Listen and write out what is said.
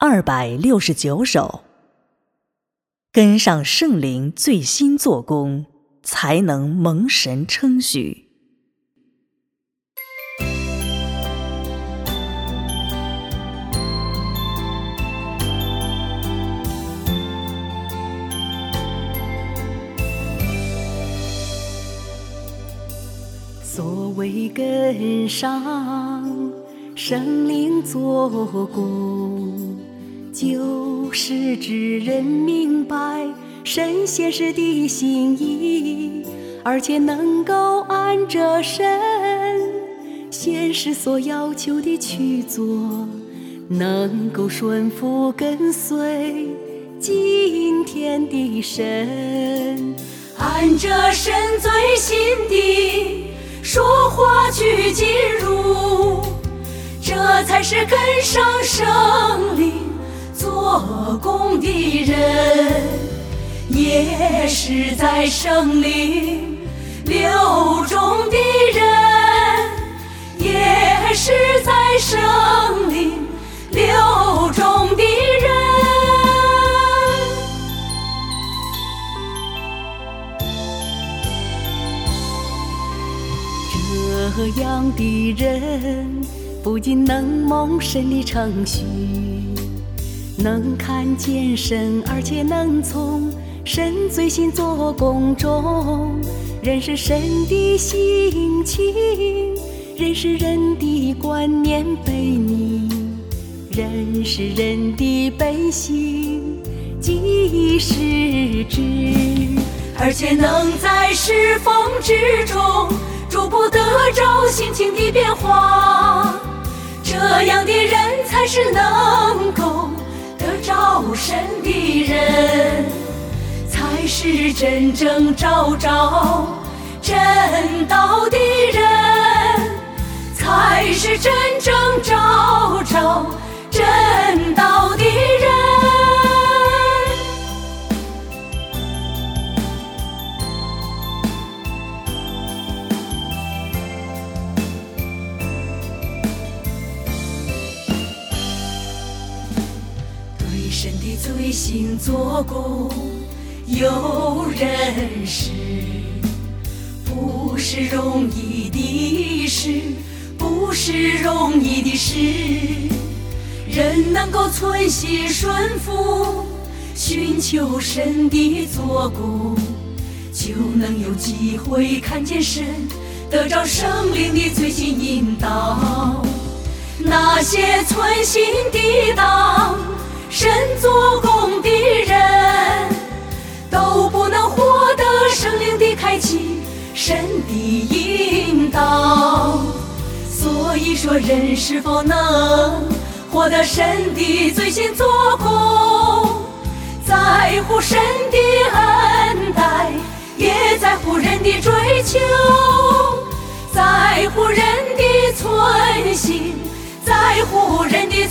二百六十九首，跟上圣灵最新做工，才能蒙神称许。所谓跟上圣灵做工，就是指人明白神显示的心意，而且能够按着神显示所要求的去做，能够顺服跟随今天的神，按着神最新的。说话去进入，这才是跟上圣灵做工的人，也是在生灵流中的人，也是在生灵流中的人。这样的人不仅能蒙神的称许，能看见神，而且能从神最新做工中认识神的心情，认识人的观念背逆，认识人的本性即是知，而且能在侍奉之中。逐步得着心情的变化，这样的人才是能够招神的人，才是真正照着正道的人，才是真神的最新做工有人识，不是容易的事，不是容易的事。人能够存心顺服，寻求神的做工，就能有机会看见神，得着生灵的最新引导。那些存心抵挡。的引导。所以说，人是否能获得神的最新做工，在乎神的恩待，也在乎人的追求，在乎人的存心，在乎人的。